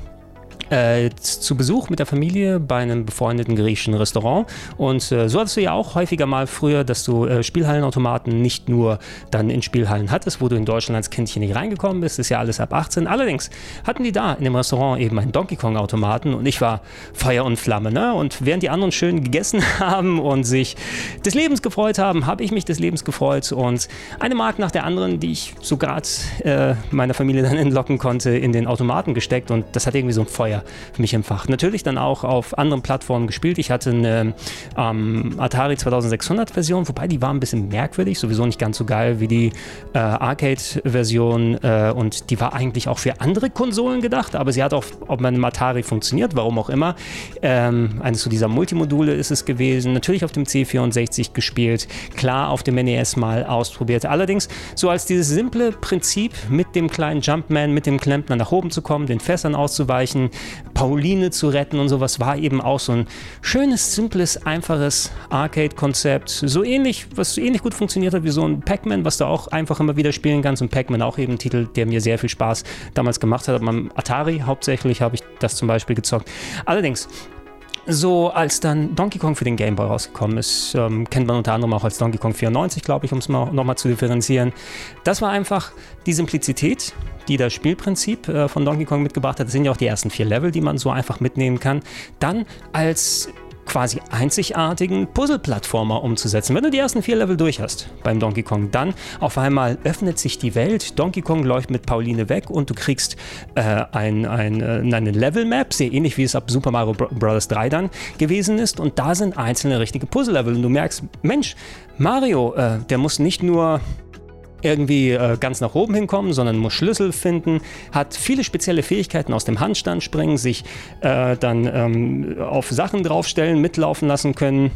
äh, zu Besuch mit der Familie bei einem befreundeten griechischen Restaurant. Und äh, so hattest du ja auch häufiger mal früher, dass du äh, Spielhallenautomaten nicht nur dann in Spielhallen hattest, wo du in Deutschland als Kindchen nicht reingekommen bist, das ist ja alles ab 18. Allerdings hatten die da in dem Restaurant eben einen Donkey Kong Automaten und ich war Feuer und Flamme. Ne? Und während die anderen schön gegessen haben und sich des Lebens gefreut haben, habe ich mich des Lebens gefreut und eine Mark nach der anderen, die ich so gerade äh, meiner Familie dann entlocken konnte, in den Automaten gesteckt und das hat irgendwie so ein Feuer für mich empfacht. Natürlich dann auch auf anderen Plattformen gespielt. Ich hatte eine ähm, Atari 2600 Version, wobei die war ein bisschen merkwürdig, sowieso nicht ganz so geil wie die äh, Arcade-Version äh, und die war eigentlich auch für andere Konsolen gedacht, aber sie hat auch auf meinem Atari funktioniert, warum auch immer. Ähm, eines dieser Multimodule ist es gewesen. Natürlich auf dem C64 gespielt, klar auf dem NES mal ausprobiert. Allerdings so als dieses simple Prinzip mit dem kleinen Jumpman, mit dem Klempner nach oben zu kommen, den Fässern auszuweichen, Pauline zu retten und sowas war eben auch so ein schönes, simples, einfaches Arcade-Konzept. So ähnlich, was ähnlich gut funktioniert hat wie so ein Pac-Man, was du auch einfach immer wieder spielen kannst. Und Pac-Man auch eben ein Titel, der mir sehr viel Spaß damals gemacht hat. Am Atari hauptsächlich habe ich das zum Beispiel gezockt. Allerdings, so als dann Donkey Kong für den Game Boy rausgekommen ist, ähm, kennt man unter anderem auch als Donkey Kong 94, glaube ich, um es mal nochmal zu differenzieren. Das war einfach die Simplizität, die das Spielprinzip äh, von Donkey Kong mitgebracht hat. Das sind ja auch die ersten vier Level, die man so einfach mitnehmen kann. Dann als quasi einzigartigen Puzzle-Plattformer umzusetzen. Wenn du die ersten vier Level durch hast beim Donkey Kong, dann auf einmal öffnet sich die Welt. Donkey Kong läuft mit Pauline weg und du kriegst äh, ein, ein, äh, eine Level-Map, sehr ähnlich wie es ab Super Mario Bros. 3 dann gewesen ist. Und da sind einzelne richtige Puzzle-Level. Und du merkst, Mensch, Mario, äh, der muss nicht nur irgendwie äh, ganz nach oben hinkommen, sondern muss Schlüssel finden, hat viele spezielle Fähigkeiten aus dem Handstand springen, sich äh, dann ähm, auf Sachen draufstellen, mitlaufen lassen können.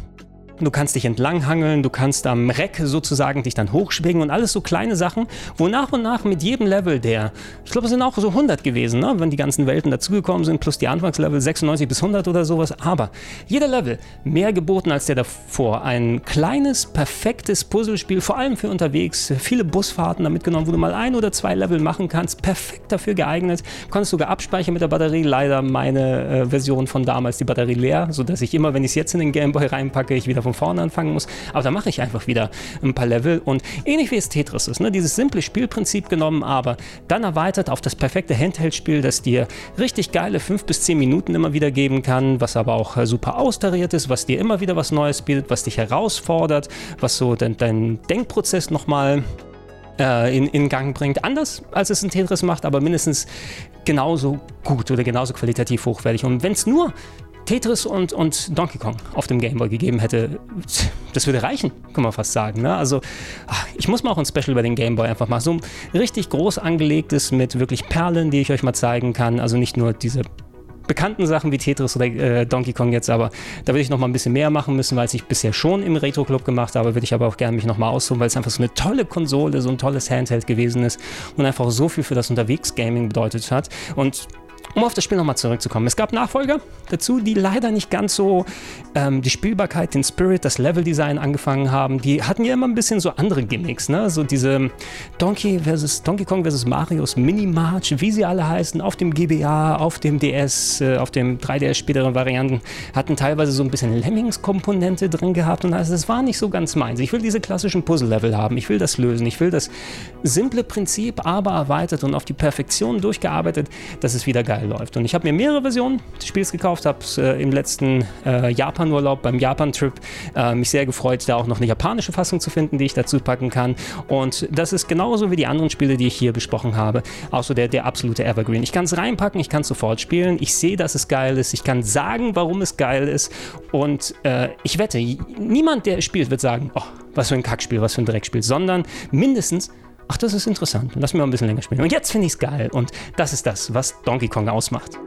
Du kannst dich entlanghangeln, du kannst am Reck sozusagen dich dann hochschwingen und alles so kleine Sachen, wo nach und nach mit jedem Level der, ich glaube, es sind auch so 100 gewesen, ne? wenn die ganzen Welten dazugekommen sind, plus die Anfangslevel 96 bis 100 oder sowas, aber jeder Level mehr geboten als der davor. Ein kleines, perfektes Puzzlespiel, vor allem für unterwegs, viele Busfahrten damit genommen, wo du mal ein oder zwei Level machen kannst, perfekt dafür geeignet, konntest sogar abspeichern mit der Batterie, leider meine äh, Version von damals, die Batterie leer, sodass ich immer, wenn ich es jetzt in den Gameboy reinpacke, ich wieder von vorne anfangen muss. Aber da mache ich einfach wieder ein paar Level und ähnlich wie es Tetris ist, ne? dieses simple Spielprinzip genommen, aber dann erweitert auf das perfekte Handheld-Spiel, das dir richtig geile 5 bis 10 Minuten immer wieder geben kann, was aber auch äh, super austariert ist, was dir immer wieder was Neues bietet, was dich herausfordert, was so dein, dein Denkprozess nochmal äh, in, in Gang bringt. Anders als es ein Tetris macht, aber mindestens genauso gut oder genauso qualitativ hochwertig. Und wenn es nur Tetris und, und Donkey Kong auf dem Game Boy gegeben hätte, das würde reichen, kann man fast sagen. Ne? Also, ach, ich muss mal auch ein Special über den Game Boy einfach machen. So ein richtig groß angelegtes mit wirklich Perlen, die ich euch mal zeigen kann. Also nicht nur diese bekannten Sachen wie Tetris oder äh, Donkey Kong jetzt, aber da würde ich noch mal ein bisschen mehr machen müssen, weil ich bisher schon im Retro Club gemacht habe, würde ich aber auch gerne mich noch mal aussuchen, weil es einfach so eine tolle Konsole, so ein tolles Handheld gewesen ist und einfach so viel für das Unterwegs-Gaming bedeutet hat und um auf das Spiel nochmal zurückzukommen. Es gab Nachfolger dazu, die leider nicht ganz so ähm, die Spielbarkeit, den Spirit, das Leveldesign angefangen haben. Die hatten ja immer ein bisschen so andere Gimmicks, ne? So diese Donkey versus Donkey Kong versus Marios Mini-March, wie sie alle heißen, auf dem GBA, auf dem DS, äh, auf dem 3DS späteren Varianten, hatten teilweise so ein bisschen Lemmings-Komponente drin gehabt und also das war nicht so ganz meins. Ich will diese klassischen Puzzle-Level haben, ich will das lösen, ich will das simple Prinzip, aber erweitert und auf die Perfektion durchgearbeitet, dass es wieder geil läuft. Und ich habe mir mehrere Versionen des Spiels gekauft, habe äh, im letzten äh, Japan-Urlaub beim Japan-Trip äh, mich sehr gefreut, da auch noch eine japanische Fassung zu finden, die ich dazu packen kann. Und das ist genauso wie die anderen Spiele, die ich hier besprochen habe, auch so der, der absolute Evergreen. Ich kann es reinpacken, ich kann es sofort spielen, ich sehe, dass es geil ist, ich kann sagen, warum es geil ist und äh, ich wette, niemand, der spielt, wird sagen, oh, was für ein Kackspiel, was für ein Dreckspiel, sondern mindestens ach, das ist interessant, lass mir mal ein bisschen länger spielen. Und jetzt finde ich es geil. Und das ist das, was Donkey Kong ausmacht.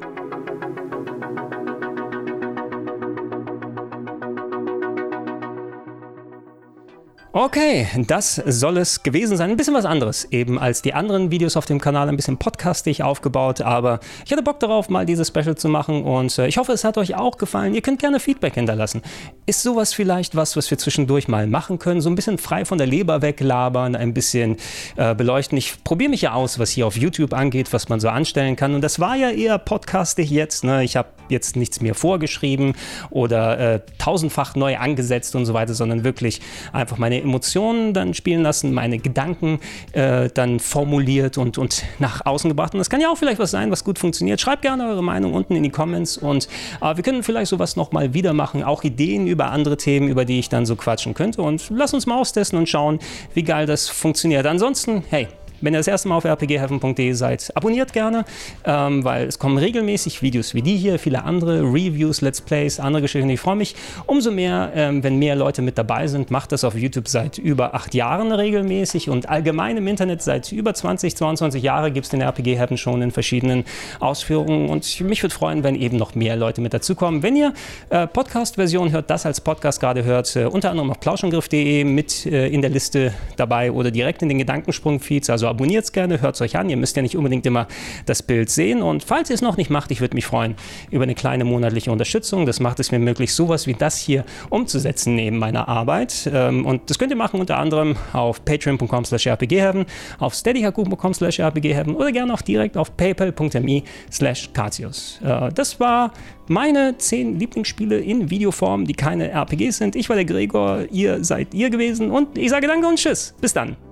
Okay, das soll es gewesen sein. Ein bisschen was anderes eben als die anderen Videos auf dem Kanal, ein bisschen podcastig aufgebaut, aber ich hatte Bock darauf, mal dieses Special zu machen und äh, ich hoffe, es hat euch auch gefallen. Ihr könnt gerne Feedback hinterlassen. Ist sowas vielleicht was, was wir zwischendurch mal machen können? So ein bisschen frei von der Leber weglabern, ein bisschen äh, beleuchten. Ich probiere mich ja aus, was hier auf YouTube angeht, was man so anstellen kann und das war ja eher podcastig jetzt. Ne? Ich habe jetzt nichts mehr vorgeschrieben oder äh, tausendfach neu angesetzt und so weiter, sondern wirklich einfach meine Emotionen dann spielen lassen, meine Gedanken äh, dann formuliert und, und nach außen gebracht. Und das kann ja auch vielleicht was sein, was gut funktioniert. Schreibt gerne eure Meinung unten in die Comments und äh, wir können vielleicht sowas nochmal wieder machen. Auch Ideen über andere Themen, über die ich dann so quatschen könnte. Und lass uns mal austesten und schauen, wie geil das funktioniert. Ansonsten, hey, wenn ihr das erste Mal auf rpgheaven.de seid, abonniert gerne, ähm, weil es kommen regelmäßig Videos wie die hier, viele andere Reviews, Let's Plays, andere Geschichten. Ich freue mich umso mehr, ähm, wenn mehr Leute mit dabei sind. Macht das auf YouTube seit über acht Jahren regelmäßig und allgemein im Internet seit über 20, 22 Jahren gibt es den RPG Heaven schon in verschiedenen Ausführungen und mich würde freuen, wenn eben noch mehr Leute mit dazukommen. Wenn ihr äh, Podcast-Version hört, das als Podcast gerade hört, äh, unter anderem auf plauschangriff.de mit äh, in der Liste dabei oder direkt in den Gedankensprung-Feeds, also abonniert es gerne, hört es euch an. Ihr müsst ja nicht unbedingt immer das Bild sehen. Und falls ihr es noch nicht macht, ich würde mich freuen über eine kleine monatliche Unterstützung. Das macht es mir möglich, sowas wie das hier umzusetzen neben meiner Arbeit. Ähm, und das könnt ihr machen unter anderem auf patreon.com slash rpgheaven, auf steadyhaku.com slash rpgheaven oder gerne auch direkt auf paypal.me slash äh, Das war meine zehn Lieblingsspiele in Videoform, die keine RPGs sind. Ich war der Gregor, ihr seid ihr gewesen und ich sage danke und tschüss. Bis dann.